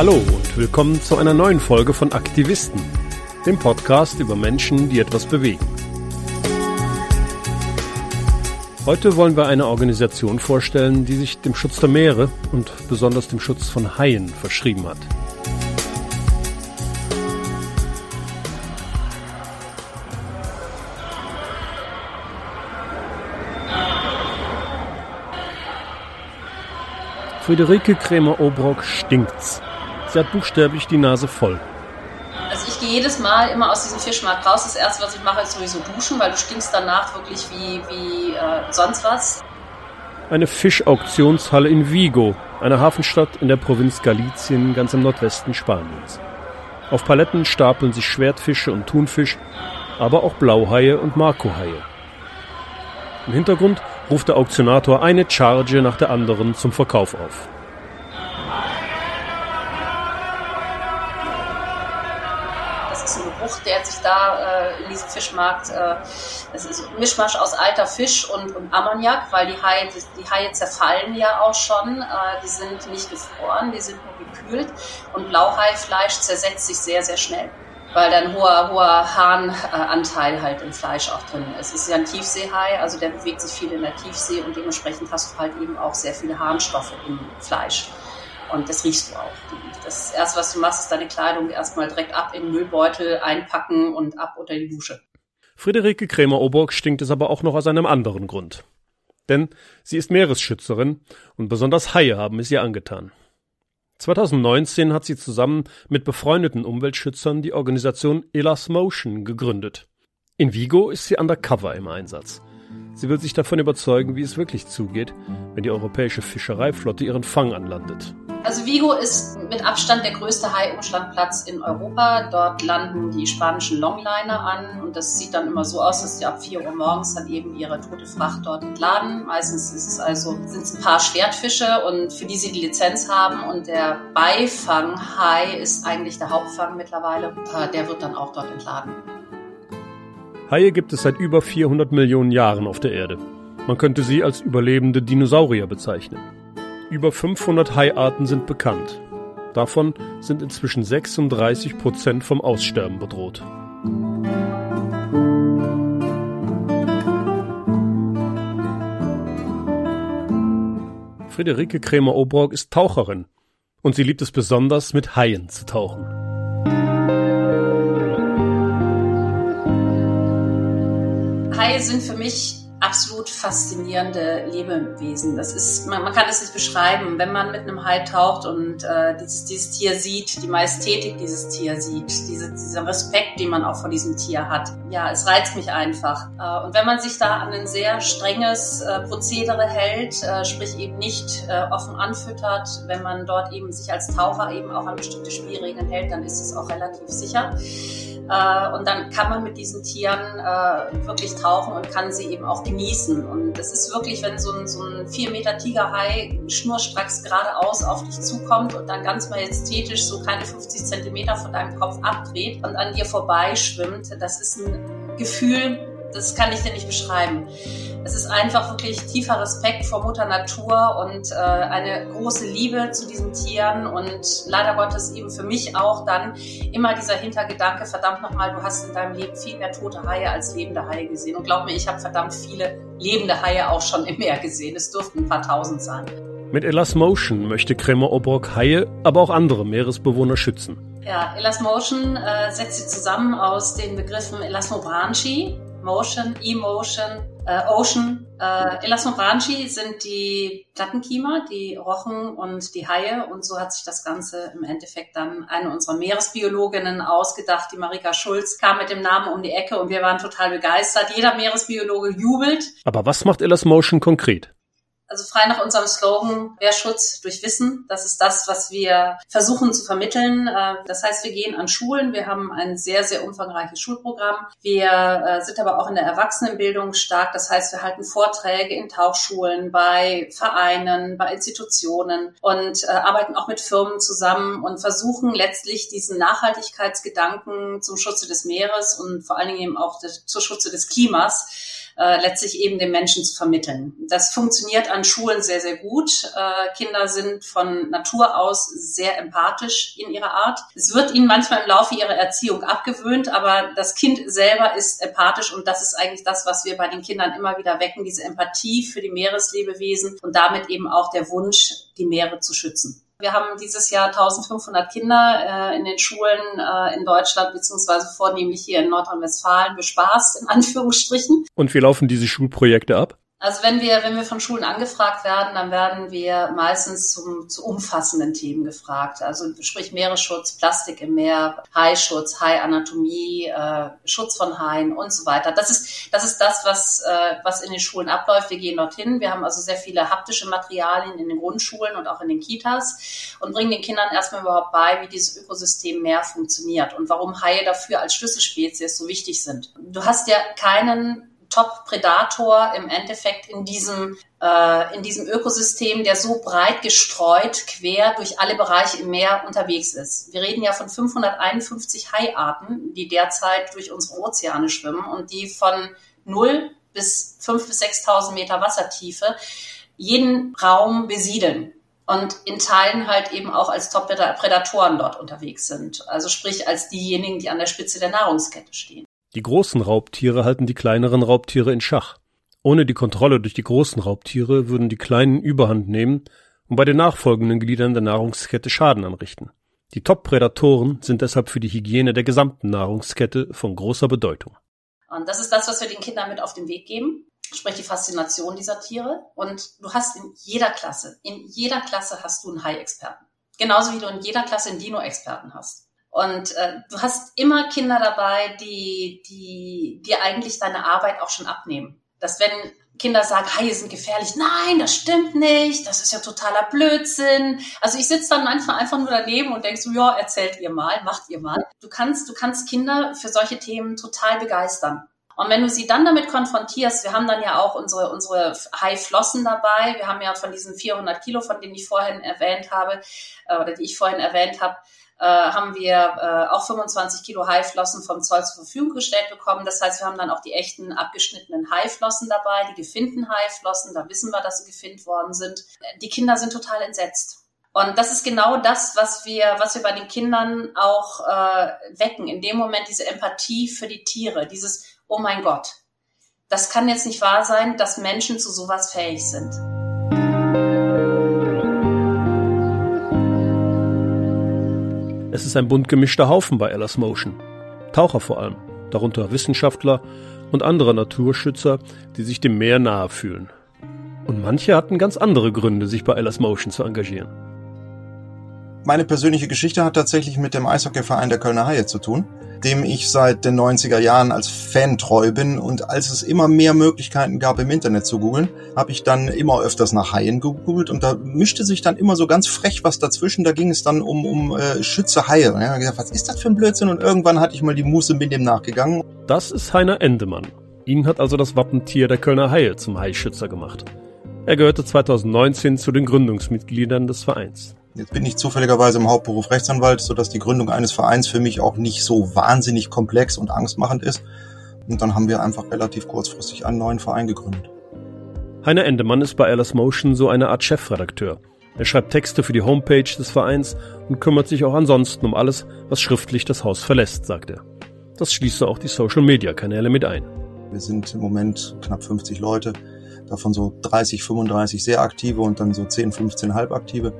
Hallo und willkommen zu einer neuen Folge von Aktivisten, dem Podcast über Menschen, die etwas bewegen. Heute wollen wir eine Organisation vorstellen, die sich dem Schutz der Meere und besonders dem Schutz von Haien verschrieben hat. Friederike Krämer-Obrock stinkt's. Sie hat buchstäblich die Nase voll. Also ich gehe jedes Mal immer aus diesem Fischmarkt raus. Das erste, was ich mache, ist sowieso duschen, weil du stinkst danach wirklich wie, wie äh, sonst was. Eine Fischauktionshalle in Vigo, einer Hafenstadt in der Provinz Galicien, ganz im Nordwesten Spaniens. Auf Paletten stapeln sich Schwertfische und Thunfisch, aber auch Blauhaie und Markohaie. Im Hintergrund ruft der Auktionator eine Charge nach der anderen zum Verkauf auf. Sich da äh, in diesem Fischmarkt, äh, es ist ein Mischmasch aus alter Fisch und, und Ammoniak, weil die Haie, die, Haie zerfallen ja auch schon, äh, die sind nicht gefroren, die sind nur gekühlt und Blauhaifleisch zersetzt sich sehr, sehr schnell weil da ein hoher, hoher Harnanteil halt im Fleisch auch drin ist. Es ist ja ein Tiefseehai, also der bewegt sich viel in der Tiefsee und dementsprechend hast du halt eben auch sehr viele Harnstoffe im Fleisch. Und das riechst du auch. Das erste, was du machst, ist deine Kleidung erstmal direkt ab in den Müllbeutel einpacken und ab unter die Dusche. Friederike Krämer-Oburg stinkt es aber auch noch aus einem anderen Grund. Denn sie ist Meeresschützerin und besonders Haie haben es ihr angetan. 2019 hat sie zusammen mit befreundeten Umweltschützern die Organisation Elas Motion gegründet. In Vigo ist sie undercover im Einsatz. Sie will sich davon überzeugen, wie es wirklich zugeht, wenn die europäische Fischereiflotte ihren Fang anlandet. Also Vigo ist mit Abstand der größte Haiumschlagplatz in Europa. Dort landen die spanischen Longliner an und das sieht dann immer so aus, dass die ab 4 Uhr morgens dann eben ihre tote Fracht dort entladen. Meistens ist es also, sind es ein paar Schwertfische und für die sie die Lizenz haben und der Beifanghai ist eigentlich der Hauptfang mittlerweile. Der wird dann auch dort entladen. Haie gibt es seit über 400 Millionen Jahren auf der Erde. Man könnte sie als überlebende Dinosaurier bezeichnen. Über 500 Haiarten sind bekannt. Davon sind inzwischen 36 Prozent vom Aussterben bedroht. Friederike Krämer-Obrock ist Taucherin und sie liebt es besonders, mit Haien zu tauchen. Haie sind für mich absolut faszinierende Lebewesen. Das ist, man, man kann es nicht beschreiben, wenn man mit einem Hai taucht und äh, dieses, dieses Tier sieht, die Majestätik dieses Tier sieht, diese, dieser Respekt, den man auch vor diesem Tier hat. Ja, es reizt mich einfach. Äh, und wenn man sich da an ein sehr strenges äh, Prozedere hält, äh, sprich eben nicht äh, offen anfüttert, wenn man dort eben sich als Taucher eben auch an bestimmte Spielregeln hält, dann ist es auch relativ sicher. Äh, und dann kann man mit diesen Tieren äh, wirklich tauchen und kann sie eben auch genießen. Und das ist wirklich, wenn so ein, so ein 4 Meter Tigerhai schnurstracks geradeaus auf dich zukommt und dann ganz majestätisch so keine 50 Zentimeter von deinem Kopf abdreht und an dir vorbeischwimmt, das ist ein Gefühl, das kann ich dir nicht beschreiben. Es ist einfach wirklich tiefer Respekt vor Mutter Natur und äh, eine große Liebe zu diesen Tieren und leider Gottes eben für mich auch dann immer dieser Hintergedanke, verdammt nochmal, du hast in deinem Leben viel mehr tote Haie als lebende Haie gesehen. Und glaub mir, ich habe verdammt viele lebende Haie auch schon im Meer gesehen. Es dürften ein paar tausend sein. Mit Elas Motion möchte Kremer Obrock Haie, aber auch andere Meeresbewohner schützen. Ja, Elas Motion äh, setzt sie zusammen aus den Begriffen Elasmobranchi, Motion, Emotion, äh, Ocean. Äh, Elasmobranchi sind die Plattenkiemer, die Rochen und die Haie. Und so hat sich das Ganze im Endeffekt dann eine unserer Meeresbiologinnen ausgedacht. Die Marika Schulz kam mit dem Namen um die Ecke und wir waren total begeistert. Jeder Meeresbiologe jubelt. Aber was macht Elasmotion konkret? Also frei nach unserem Slogan Wehrschutz durch Wissen. Das ist das, was wir versuchen zu vermitteln. Äh, das heißt, wir gehen an Schulen. Wir haben ein sehr, sehr umfangreiches Schulprogramm. Wir äh, sind aber auch in der Erwachsenenbildung stark. Das heißt, wir halten Vorträge in Tauchschulen, bei Vereinen, bei Institutionen und äh, arbeiten auch mit Firmen zusammen und versuchen letztlich diesen Nachhaltigkeitsgedanken zum Schutze des Meeres und vor allen Dingen eben auch zum Schutze des Klimas äh, letztlich eben den Menschen zu vermitteln. Das funktioniert an Schulen sehr, sehr gut. Äh, Kinder sind von Natur aus sehr empathisch in ihrer Art. Es wird ihnen manchmal im Laufe ihrer Erziehung abgewöhnt, aber das Kind selber ist empathisch und das ist eigentlich das, was wir bei den Kindern immer wieder wecken, diese Empathie für die Meereslebewesen und damit eben auch der Wunsch, die Meere zu schützen. Wir haben dieses Jahr 1500 Kinder äh, in den Schulen äh, in Deutschland beziehungsweise vornehmlich hier in Nordrhein-Westfalen bespaßt, in Anführungsstrichen. Und wie laufen diese Schulprojekte ab? Also wenn wir, wenn wir von Schulen angefragt werden, dann werden wir meistens zum, zu umfassenden Themen gefragt. Also sprich Meeresschutz, Plastik im Meer, Haischutz, Haianatomie, äh, Schutz von Haien und so weiter. Das ist, das ist das, was, äh, was in den Schulen abläuft. Wir gehen dorthin. Wir haben also sehr viele haptische Materialien in den Grundschulen und auch in den Kitas und bringen den Kindern erstmal überhaupt bei, wie dieses Ökosystem Meer funktioniert und warum Haie dafür als Schlüsselspezies so wichtig sind. Du hast ja keinen Top-Predator im Endeffekt in diesem, äh, in diesem Ökosystem, der so breit gestreut quer durch alle Bereiche im Meer unterwegs ist. Wir reden ja von 551 Haiarten, die derzeit durch unsere Ozeane schwimmen und die von 0 bis 5.000 bis 6.000 Meter Wassertiefe jeden Raum besiedeln und in Teilen halt eben auch als Top-Prädatoren dort unterwegs sind. Also sprich als diejenigen, die an der Spitze der Nahrungskette stehen. Die großen Raubtiere halten die kleineren Raubtiere in Schach. Ohne die Kontrolle durch die großen Raubtiere würden die kleinen Überhand nehmen und bei den nachfolgenden Gliedern der Nahrungskette Schaden anrichten. Die Top-Prädatoren sind deshalb für die Hygiene der gesamten Nahrungskette von großer Bedeutung. Und das ist das, was wir den Kindern mit auf den Weg geben, sprich die Faszination dieser Tiere. Und du hast in jeder Klasse, in jeder Klasse hast du einen Hai-Experten. Genauso wie du in jeder Klasse einen Dino-Experten hast. Und äh, du hast immer Kinder dabei, die, die dir eigentlich deine Arbeit auch schon abnehmen. Dass wenn Kinder sagen, Haie sind gefährlich, nein, das stimmt nicht, das ist ja totaler Blödsinn. Also ich sitze dann manchmal einfach nur daneben und denkst so, ja, erzählt ihr mal, macht ihr mal. Du kannst, du kannst Kinder für solche Themen total begeistern. Und wenn du sie dann damit konfrontierst, wir haben dann ja auch unsere, unsere Haiflossen dabei. Wir haben ja von diesen 400 Kilo, von denen ich vorhin erwähnt habe, äh, oder die ich vorhin erwähnt habe, äh, haben wir äh, auch 25 Kilo Haiflossen vom Zoll zur Verfügung gestellt bekommen. Das heißt, wir haben dann auch die echten abgeschnittenen Haiflossen dabei, die gefinnten Haiflossen. Da wissen wir, dass sie gefinnt worden sind. Die Kinder sind total entsetzt. Und das ist genau das, was wir, was wir bei den Kindern auch äh, wecken. In dem Moment diese Empathie für die Tiere, dieses, oh mein Gott, das kann jetzt nicht wahr sein, dass Menschen zu sowas fähig sind. Es ist ein bunt gemischter Haufen bei Ella's Motion. Taucher vor allem, darunter Wissenschaftler und andere Naturschützer, die sich dem Meer nahe fühlen. Und manche hatten ganz andere Gründe, sich bei Ella's Motion zu engagieren. Meine persönliche Geschichte hat tatsächlich mit dem Eishockeyverein der Kölner Haie zu tun dem ich seit den 90er Jahren als Fan treu bin. Und als es immer mehr Möglichkeiten gab, im Internet zu googeln, habe ich dann immer öfters nach Haien gegoogelt und da mischte sich dann immer so ganz frech was dazwischen. Da ging es dann um, um äh, Schütze Haie. Ich gesagt, was ist das für ein Blödsinn? Und irgendwann hatte ich mal die Muße mit dem nachgegangen. Das ist Heiner Endemann. Ihn hat also das Wappentier der Kölner Haie zum Haischützer gemacht. Er gehörte 2019 zu den Gründungsmitgliedern des Vereins. Jetzt bin ich zufälligerweise im Hauptberuf Rechtsanwalt, sodass die Gründung eines Vereins für mich auch nicht so wahnsinnig komplex und angstmachend ist. Und dann haben wir einfach relativ kurzfristig einen neuen Verein gegründet. Heiner Endemann ist bei Alice Motion so eine Art Chefredakteur. Er schreibt Texte für die Homepage des Vereins und kümmert sich auch ansonsten um alles, was schriftlich das Haus verlässt, sagt er. Das schließt auch die Social-Media-Kanäle mit ein. Wir sind im Moment knapp 50 Leute davon so 30, 35 sehr aktive und dann so 10, 15 halbaktive.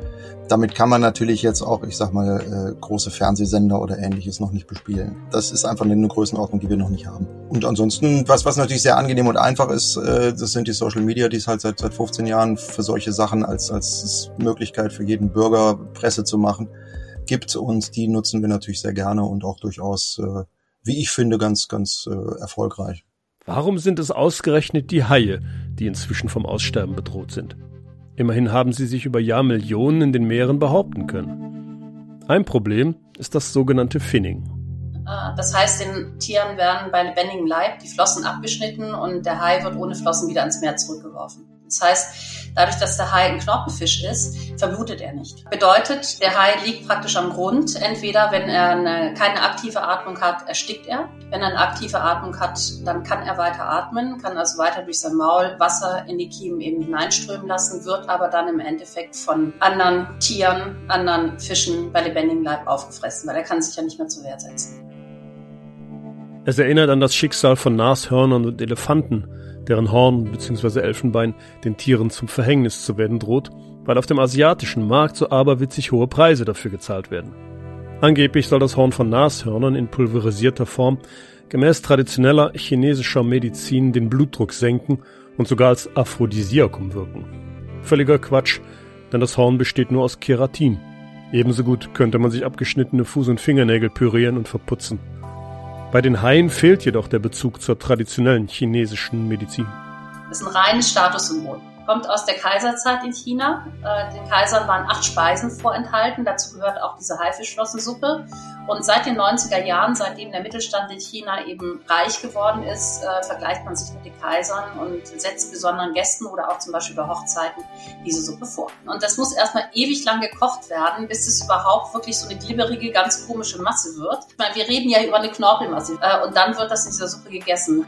Damit kann man natürlich jetzt auch, ich sag mal, äh, große Fernsehsender oder ähnliches noch nicht bespielen. Das ist einfach eine Größenordnung, die wir noch nicht haben. Und ansonsten, was, was natürlich sehr angenehm und einfach ist, äh, das sind die Social Media, die es halt seit, seit 15 Jahren für solche Sachen als, als Möglichkeit für jeden Bürger Presse zu machen gibt und die nutzen wir natürlich sehr gerne und auch durchaus, äh, wie ich finde, ganz, ganz äh, erfolgreich. Warum sind es ausgerechnet die Haie, die inzwischen vom Aussterben bedroht sind? Immerhin haben sie sich über Jahrmillionen in den Meeren behaupten können. Ein Problem ist das sogenannte Finning. Ah, das heißt, den Tieren werden bei lebendigem Leib die Flossen abgeschnitten und der Hai wird ohne Flossen wieder ins Meer zurückgeworfen. Das heißt, Dadurch, dass der Hai ein Knorpelfisch ist, verblutet er nicht. Bedeutet, der Hai liegt praktisch am Grund. Entweder, wenn er eine, keine aktive Atmung hat, erstickt er. Wenn er eine aktive Atmung hat, dann kann er weiter atmen, kann also weiter durch sein Maul Wasser in die Kiemen eben hineinströmen lassen, wird aber dann im Endeffekt von anderen Tieren, anderen Fischen bei lebendigem Leib aufgefressen, weil er kann sich ja nicht mehr zur Wehr setzen. Es erinnert an das Schicksal von Nashörnern und Elefanten, deren Horn bzw. Elfenbein den Tieren zum Verhängnis zu werden droht, weil auf dem asiatischen Markt so aberwitzig hohe Preise dafür gezahlt werden. Angeblich soll das Horn von Nashörnern in pulverisierter Form gemäß traditioneller chinesischer Medizin den Blutdruck senken und sogar als Aphrodisiakum wirken. Völliger Quatsch, denn das Horn besteht nur aus Keratin. Ebenso gut könnte man sich abgeschnittene Fuß- und Fingernägel pürieren und verputzen. Bei den Haien fehlt jedoch der Bezug zur traditionellen chinesischen Medizin. Das ist ein reines Statussymbol kommt aus der Kaiserzeit in China. Äh, den Kaisern waren acht Speisen vorenthalten. Dazu gehört auch diese Haifischflossensuppe. Und seit den 90er Jahren, seitdem der Mittelstand in China eben reich geworden ist, äh, vergleicht man sich mit den Kaisern und setzt besonderen Gästen oder auch zum Beispiel bei Hochzeiten diese Suppe vor. Und das muss erstmal ewig lang gekocht werden, bis es überhaupt wirklich so eine glibberige, ganz komische Masse wird. Ich meine, wir reden ja über eine Knorpelmasse. Äh, und dann wird das in dieser Suppe gegessen.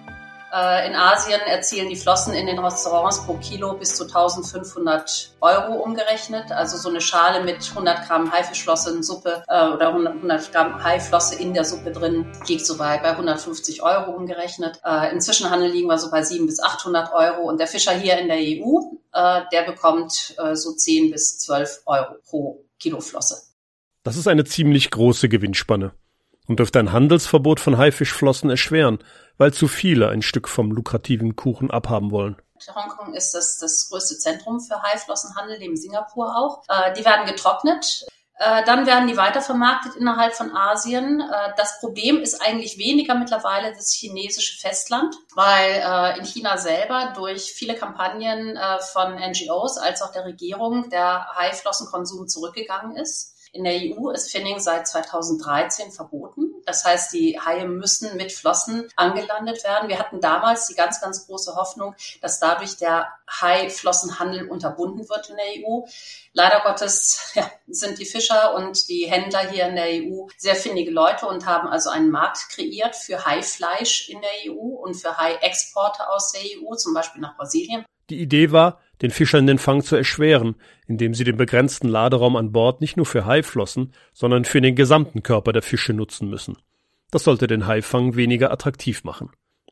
Äh, in Asien erzielen die Flossen in den Restaurants pro Kilo bis zu 1500 Euro umgerechnet. Also so eine Schale mit 100 Gramm Haifischflosse in Suppe äh, oder 100 Gramm Haiflosse in der Suppe drin liegt so bei, bei 150 Euro umgerechnet. Äh, Im Zwischenhandel liegen wir so bei 700 bis 800 Euro und der Fischer hier in der EU, äh, der bekommt äh, so 10 bis 12 Euro pro Kilo Flosse. Das ist eine ziemlich große Gewinnspanne und dürfte ein Handelsverbot von Haifischflossen erschweren, weil zu viele ein Stück vom lukrativen Kuchen abhaben wollen. Hongkong ist das, das größte Zentrum für Haiflossenhandel, neben Singapur auch. Äh, die werden getrocknet. Äh, dann werden die weitervermarktet innerhalb von Asien. Äh, das Problem ist eigentlich weniger mittlerweile das chinesische Festland, weil äh, in China selber durch viele Kampagnen äh, von NGOs als auch der Regierung der Haiflossenkonsum zurückgegangen ist. In der EU ist Finning seit 2013 verboten. Das heißt, die Haie müssen mit Flossen angelandet werden. Wir hatten damals die ganz, ganz große Hoffnung, dass dadurch der Haiflossenhandel unterbunden wird in der EU. Leider Gottes ja, sind die Fischer und die Händler hier in der EU sehr findige Leute und haben also einen Markt kreiert für Haifleisch in der EU und für Hai-Exporte aus der EU, zum Beispiel nach Brasilien. Die Idee war, den Fischern den Fang zu erschweren, indem sie den begrenzten Laderaum an Bord nicht nur für Haiflossen, sondern für den gesamten Körper der Fische nutzen müssen. Das sollte den Haifang weniger attraktiv machen.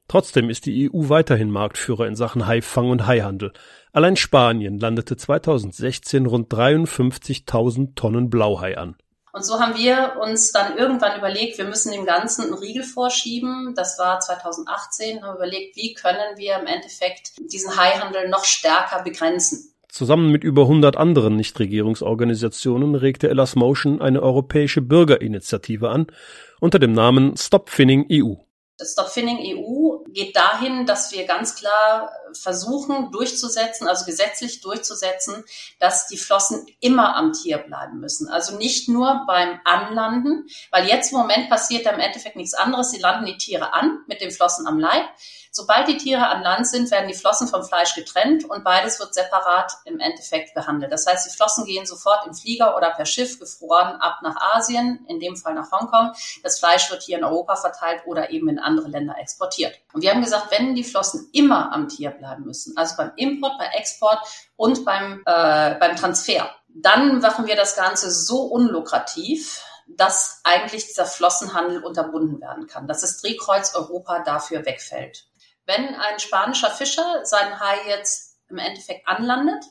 Trotzdem ist die EU weiterhin Marktführer in Sachen Haifang und Haihandel. Allein Spanien landete 2016 rund 53.000 Tonnen Blauhai an. Und so haben wir uns dann irgendwann überlegt, wir müssen dem Ganzen einen Riegel vorschieben. Das war 2018, haben überlegt, wie können wir im Endeffekt diesen Haihandel noch stärker begrenzen. Zusammen mit über 100 anderen Nichtregierungsorganisationen regte Elas Motion eine europäische Bürgerinitiative an unter dem Namen Stop Finning EU. Stop Finning EU geht dahin, dass wir ganz klar versuchen durchzusetzen, also gesetzlich durchzusetzen, dass die Flossen immer am Tier bleiben müssen. Also nicht nur beim Anlanden, weil jetzt im Moment passiert da im Endeffekt nichts anderes. Sie landen die Tiere an mit den Flossen am Leib Sobald die Tiere an Land sind, werden die Flossen vom Fleisch getrennt und beides wird separat im Endeffekt behandelt. Das heißt, die Flossen gehen sofort im Flieger oder per Schiff gefroren ab nach Asien, in dem Fall nach Hongkong. Das Fleisch wird hier in Europa verteilt oder eben in andere Länder exportiert. Und wir haben gesagt, wenn die Flossen immer am Tier bleiben müssen, also beim Import, bei Export und beim, äh, beim Transfer, dann machen wir das Ganze so unlukrativ, dass eigentlich dieser Flossenhandel unterbunden werden kann, dass das Drehkreuz Europa dafür wegfällt. Wenn ein spanischer Fischer seinen Hai jetzt im Endeffekt anlandet,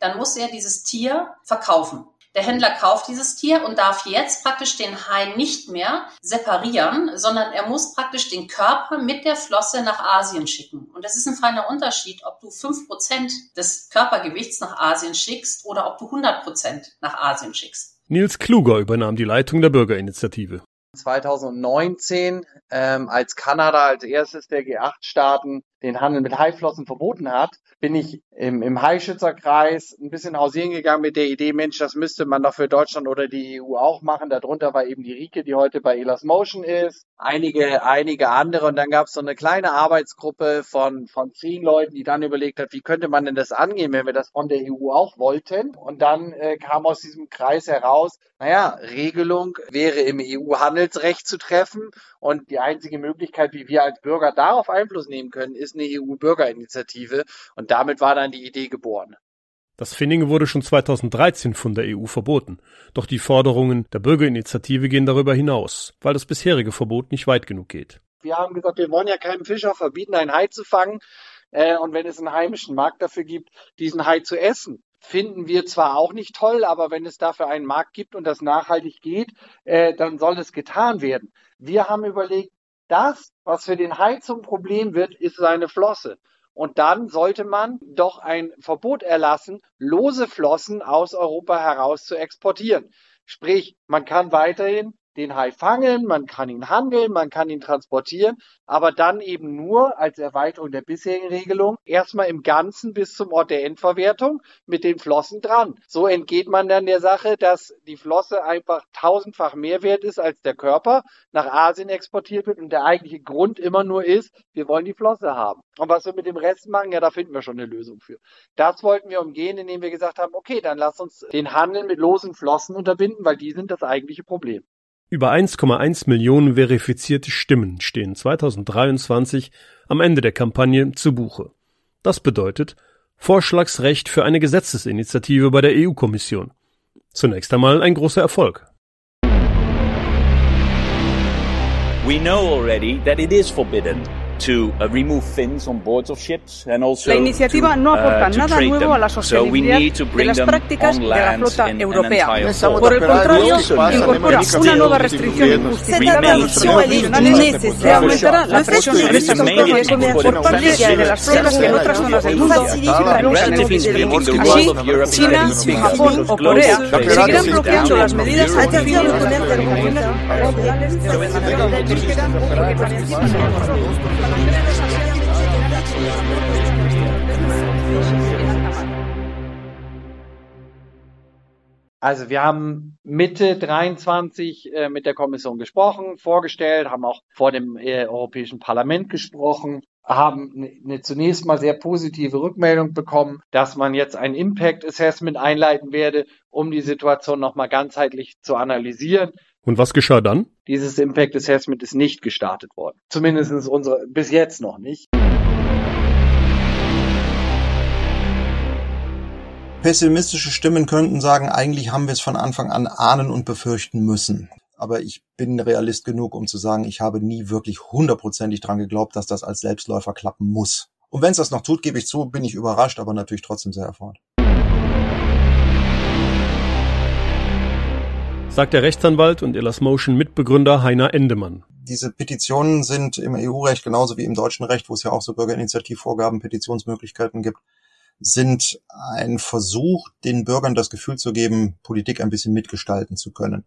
dann muss er dieses Tier verkaufen. Der Händler kauft dieses Tier und darf jetzt praktisch den Hai nicht mehr separieren, sondern er muss praktisch den Körper mit der Flosse nach Asien schicken. Und das ist ein feiner Unterschied, ob du fünf Prozent des Körpergewichts nach Asien schickst oder ob du 100% nach Asien schickst. Nils Kluger übernahm die Leitung der Bürgerinitiative. 2019, ähm, als Kanada als erstes der G8-Staaten den Handel mit Haiflossen verboten hat, bin ich im, im Haischützerkreis ein bisschen hausieren gegangen mit der Idee, Mensch, das müsste man doch für Deutschland oder die EU auch machen. Darunter war eben die Rike, die heute bei Elas Motion ist, einige, einige andere. Und dann gab es so eine kleine Arbeitsgruppe von, von zehn Leuten, die dann überlegt hat, wie könnte man denn das angehen, wenn wir das von der EU auch wollten. Und dann äh, kam aus diesem Kreis heraus, naja, Regelung wäre im EU-Handelsrecht zu treffen. Und die einzige Möglichkeit, wie wir als Bürger darauf Einfluss nehmen können, ist eine EU-Bürgerinitiative. Und damit war dann die Idee geboren. Das Finning wurde schon 2013 von der EU verboten. Doch die Forderungen der Bürgerinitiative gehen darüber hinaus, weil das bisherige Verbot nicht weit genug geht. Wir haben gesagt, wir wollen ja keinem Fischer verbieten, einen Hai zu fangen. Äh, und wenn es einen heimischen Markt dafür gibt, diesen Hai zu essen, finden wir zwar auch nicht toll, aber wenn es dafür einen Markt gibt und das nachhaltig geht, äh, dann soll es getan werden. Wir haben überlegt, das, was für den Hai zum Problem wird, ist seine Flosse. Und dann sollte man doch ein Verbot erlassen, lose Flossen aus Europa heraus zu exportieren. Sprich, man kann weiterhin den Hai fangen, man kann ihn handeln, man kann ihn transportieren, aber dann eben nur als Erweiterung der bisherigen Regelung erstmal im Ganzen bis zum Ort der Endverwertung mit den Flossen dran. So entgeht man dann der Sache, dass die Flosse einfach tausendfach mehr wert ist als der Körper, nach Asien exportiert wird und der eigentliche Grund immer nur ist, wir wollen die Flosse haben. Und was wir mit dem Rest machen, ja, da finden wir schon eine Lösung für. Das wollten wir umgehen, indem wir gesagt haben, okay, dann lass uns den Handel mit losen Flossen unterbinden, weil die sind das eigentliche Problem. Über 1,1 Millionen verifizierte Stimmen stehen 2023 am Ende der Kampagne zu Buche. Das bedeutet Vorschlagsrecht für eine Gesetzesinitiative bei der EU-Kommission. Zunächst einmal ein großer Erfolg. We know already that it is forbidden to uh, remove fins on boards of ships and also la iniciativa to, no aporta uh, nada nuevo a la sostenibilidad so de las prácticas de la flota in, europea. Por el contrario, incorpora una nueva restricción injustificada a los profesionales que aumentará la presión sobre estas especies por parte de las flotas en otras zonas del mundo. Que luchan en fin. Así, China, Japón o Corea seguirán bloqueando las medidas Also wir haben Mitte 23 äh, mit der Kommission gesprochen, vorgestellt, haben auch vor dem äh, Europäischen Parlament gesprochen, haben eine ne, zunächst mal sehr positive Rückmeldung bekommen, dass man jetzt ein Impact Assessment einleiten werde, um die Situation nochmal ganzheitlich zu analysieren. Und was geschah dann? Dieses Impact Assessment ist nicht gestartet worden. Zumindest unsere, bis jetzt noch nicht. Pessimistische Stimmen könnten sagen, eigentlich haben wir es von Anfang an ahnen und befürchten müssen. Aber ich bin Realist genug, um zu sagen, ich habe nie wirklich hundertprozentig dran geglaubt, dass das als Selbstläufer klappen muss. Und wenn es das noch tut, gebe ich zu, bin ich überrascht, aber natürlich trotzdem sehr erfreut. Sagt der Rechtsanwalt und Elas Motion Mitbegründer Heiner Endemann. Diese Petitionen sind im EU-Recht genauso wie im deutschen Recht, wo es ja auch so Bürgerinitiativvorgaben, Petitionsmöglichkeiten gibt, sind ein Versuch, den Bürgern das Gefühl zu geben, Politik ein bisschen mitgestalten zu können.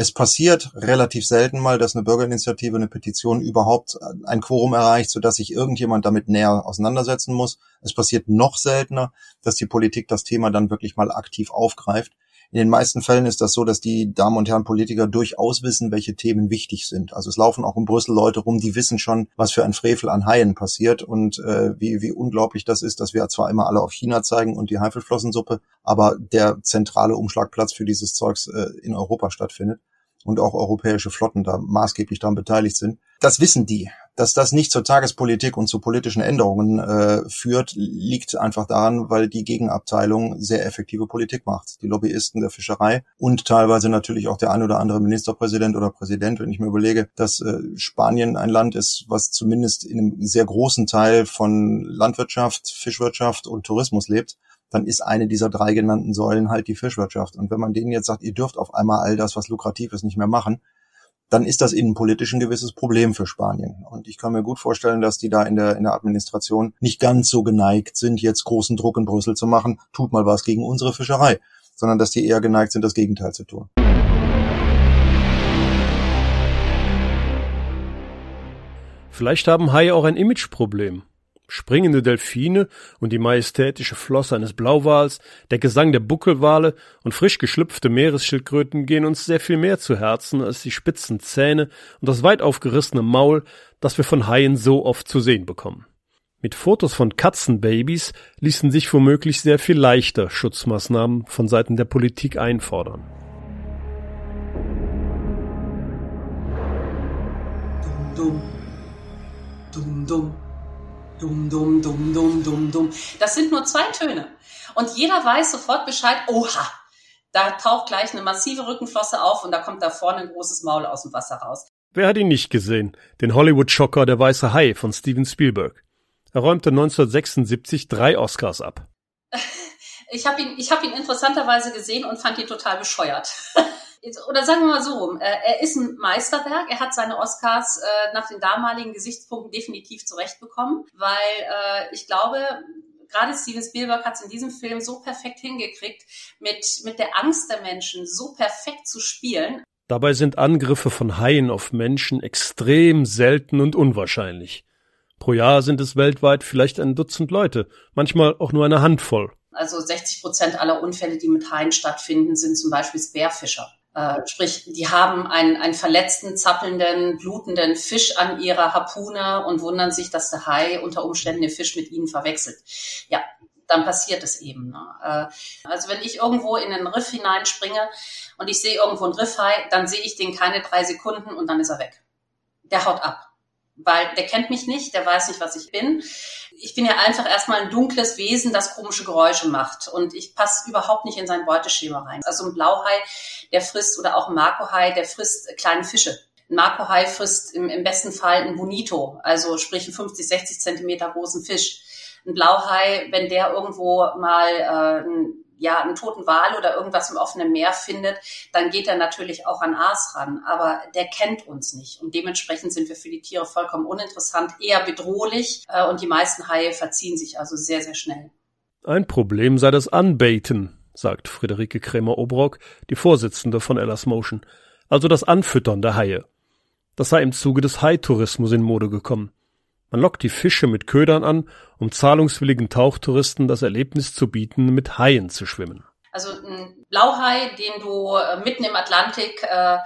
Es passiert relativ selten mal, dass eine Bürgerinitiative, eine Petition überhaupt ein Quorum erreicht, sodass sich irgendjemand damit näher auseinandersetzen muss. Es passiert noch seltener, dass die Politik das Thema dann wirklich mal aktiv aufgreift. In den meisten Fällen ist das so, dass die Damen und Herren Politiker durchaus wissen, welche Themen wichtig sind. Also es laufen auch in Brüssel Leute rum, die wissen schon, was für ein Frevel an Haien passiert und äh, wie, wie unglaublich das ist, dass wir zwar immer alle auf China zeigen und die Haifelflossensuppe, aber der zentrale Umschlagplatz für dieses Zeugs äh, in Europa stattfindet und auch europäische Flotten da maßgeblich daran beteiligt sind. Das wissen die. Dass das nicht zur Tagespolitik und zu politischen Änderungen äh, führt, liegt einfach daran, weil die Gegenabteilung sehr effektive Politik macht. Die Lobbyisten der Fischerei und teilweise natürlich auch der ein oder andere Ministerpräsident oder Präsident, wenn ich mir überlege, dass äh, Spanien ein Land ist, was zumindest in einem sehr großen Teil von Landwirtschaft, Fischwirtschaft und Tourismus lebt, dann ist eine dieser drei genannten Säulen halt die Fischwirtschaft. Und wenn man denen jetzt sagt, ihr dürft auf einmal all das, was lukrativ ist, nicht mehr machen, dann ist das innenpolitisch ein gewisses Problem für Spanien. Und ich kann mir gut vorstellen, dass die da in der, in der Administration nicht ganz so geneigt sind, jetzt großen Druck in Brüssel zu machen, tut mal was gegen unsere Fischerei, sondern dass die eher geneigt sind, das Gegenteil zu tun. Vielleicht haben Haie auch ein Imageproblem. Springende Delfine und die majestätische Flosse eines Blauwals, der Gesang der Buckelwale und frisch geschlüpfte Meeresschildkröten gehen uns sehr viel mehr zu Herzen als die spitzen Zähne und das weit aufgerissene Maul, das wir von Haien so oft zu sehen bekommen. Mit Fotos von Katzenbabys ließen sich womöglich sehr viel leichter Schutzmaßnahmen von Seiten der Politik einfordern. Dum, dum, dum, dum, dum, dum, dum, dum. Das sind nur zwei Töne. Und jeder weiß sofort Bescheid, oha, da taucht gleich eine massive Rückenflosse auf und da kommt da vorne ein großes Maul aus dem Wasser raus. Wer hat ihn nicht gesehen? Den Hollywood-Schocker Der Weiße Hai von Steven Spielberg. Er räumte 1976 drei Oscars ab. Ich habe ihn, ich hab ihn interessanterweise gesehen und fand ihn total bescheuert. Oder sagen wir mal so rum, äh, er ist ein Meisterwerk. Er hat seine Oscars äh, nach den damaligen Gesichtspunkten definitiv zurechtbekommen, weil äh, ich glaube, gerade Steven Spielberg hat es in diesem Film so perfekt hingekriegt, mit, mit der Angst der Menschen so perfekt zu spielen. Dabei sind Angriffe von Haien auf Menschen extrem selten und unwahrscheinlich. Pro Jahr sind es weltweit vielleicht ein Dutzend Leute, manchmal auch nur eine Handvoll. Also 60 Prozent aller Unfälle, die mit Haien stattfinden, sind zum Beispiel Bärfischer. Äh, sprich, die haben einen, einen verletzten, zappelnden, blutenden Fisch an ihrer Harpune und wundern sich, dass der Hai unter Umständen den Fisch mit ihnen verwechselt. Ja, dann passiert es eben. Ne? Äh, also wenn ich irgendwo in einen Riff hineinspringe und ich sehe irgendwo einen Riffhai, dann sehe ich den keine drei Sekunden und dann ist er weg. Der haut ab weil der kennt mich nicht, der weiß nicht, was ich bin. Ich bin ja einfach erstmal ein dunkles Wesen, das komische Geräusche macht und ich passe überhaupt nicht in sein Beuteschema rein. Also ein Blauhai, der frisst oder auch ein Marcohai, der frisst kleine Fische. Ein Marcohai frisst im, im besten Fall ein Bonito, also sprich einen 50, 60 Zentimeter großen Fisch. Ein Blauhai, wenn der irgendwo mal äh, ja, einen toten Wal oder irgendwas im offenen Meer findet, dann geht er natürlich auch an Aas ran. Aber der kennt uns nicht. Und dementsprechend sind wir für die Tiere vollkommen uninteressant, eher bedrohlich. Äh, und die meisten Haie verziehen sich also sehr, sehr schnell. Ein Problem sei das Anbaiten, sagt Friederike Krämer-Obrock, die Vorsitzende von Ellas Motion. Also das Anfüttern der Haie. Das sei im Zuge des Haitourismus in Mode gekommen. Man lockt die Fische mit Ködern an, um zahlungswilligen Tauchtouristen das Erlebnis zu bieten, mit Haien zu schwimmen. Also ein Blauhai, den du äh, mitten im Atlantik äh,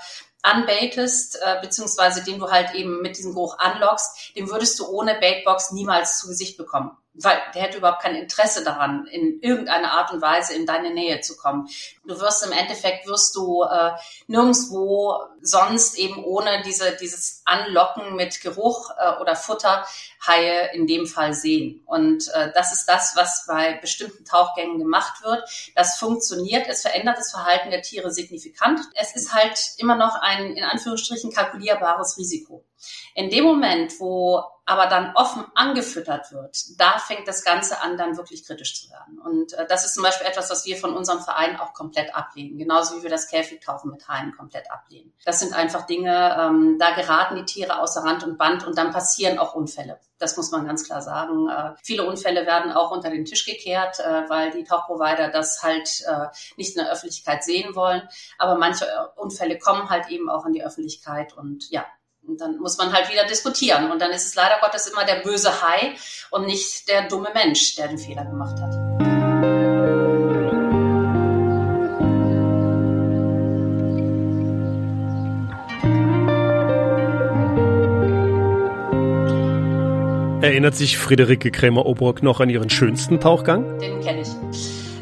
anbaitest, äh, beziehungsweise den du halt eben mit diesem Geruch anlockst, den würdest du ohne Baitbox niemals zu Gesicht bekommen weil der hätte überhaupt kein Interesse daran, in irgendeiner Art und Weise in deine Nähe zu kommen. Du wirst im Endeffekt wirst du äh, nirgendwo sonst eben ohne diese dieses Anlocken mit Geruch äh, oder Futter Haie in dem Fall sehen. Und äh, das ist das, was bei bestimmten Tauchgängen gemacht wird. Das funktioniert. Es verändert das Verhalten der Tiere signifikant. Es ist halt immer noch ein in Anführungsstrichen kalkulierbares Risiko. In dem Moment, wo aber dann offen angefüttert wird, da fängt das Ganze an, dann wirklich kritisch zu werden. Und äh, das ist zum Beispiel etwas, was wir von unserem Verein auch komplett ablehnen, genauso wie wir das Käfigtauchen mit Haien komplett ablehnen. Das sind einfach Dinge, ähm, da geraten die Tiere außer Rand und Band und dann passieren auch Unfälle. Das muss man ganz klar sagen. Äh, viele Unfälle werden auch unter den Tisch gekehrt, äh, weil die Tauchprovider das halt äh, nicht in der Öffentlichkeit sehen wollen. Aber manche äh, Unfälle kommen halt eben auch in die Öffentlichkeit und ja, und dann muss man halt wieder diskutieren. Und dann ist es leider Gottes immer der böse Hai und nicht der dumme Mensch, der den Fehler gemacht hat. Erinnert sich Friederike Krämer-Obrock noch an ihren schönsten Tauchgang? Den kenne ich.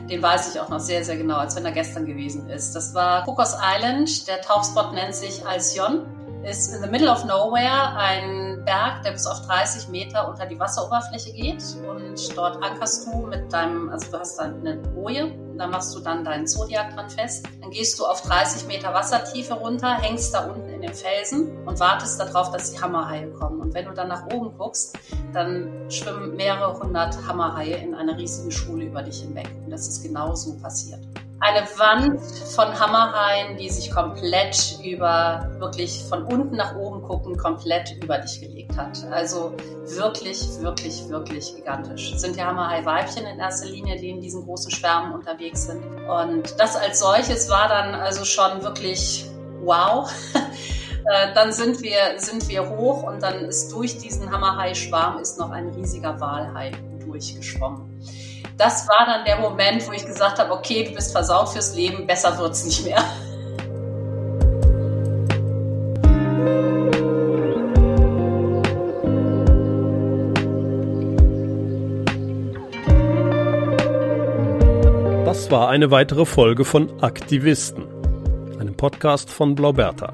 Den weiß ich auch noch sehr, sehr genau, als wenn er gestern gewesen ist. Das war Cocos Island. Der Tauchspot nennt sich Alcyon ist in the middle of nowhere ein Berg, der bis auf 30 Meter unter die Wasseroberfläche geht. Und dort ankerst du mit deinem, also du hast dann eine Boje, da machst du dann deinen Zodiac dran fest. Dann gehst du auf 30 Meter Wassertiefe runter, hängst da unten in den Felsen und wartest darauf, dass die Hammerhaie kommen. Und wenn du dann nach oben guckst, dann schwimmen mehrere hundert Hammerhaie in einer riesigen Schule über dich hinweg. Und das ist genau so passiert eine Wand von Hammerhaien, die sich komplett über, wirklich von unten nach oben gucken, komplett über dich gelegt hat. Also wirklich, wirklich, wirklich gigantisch. Es sind ja Hammerhai-Weibchen in erster Linie, die in diesen großen Schwärmen unterwegs sind. Und das als solches war dann also schon wirklich wow. äh, dann sind wir, sind wir hoch und dann ist durch diesen Hammerhai-Schwarm ist noch ein riesiger Walhai durchgeschwommen. Das war dann der Moment, wo ich gesagt habe, okay, du bist versaut fürs Leben, besser wird's nicht mehr. Das war eine weitere Folge von Aktivisten, einem Podcast von Blauberta.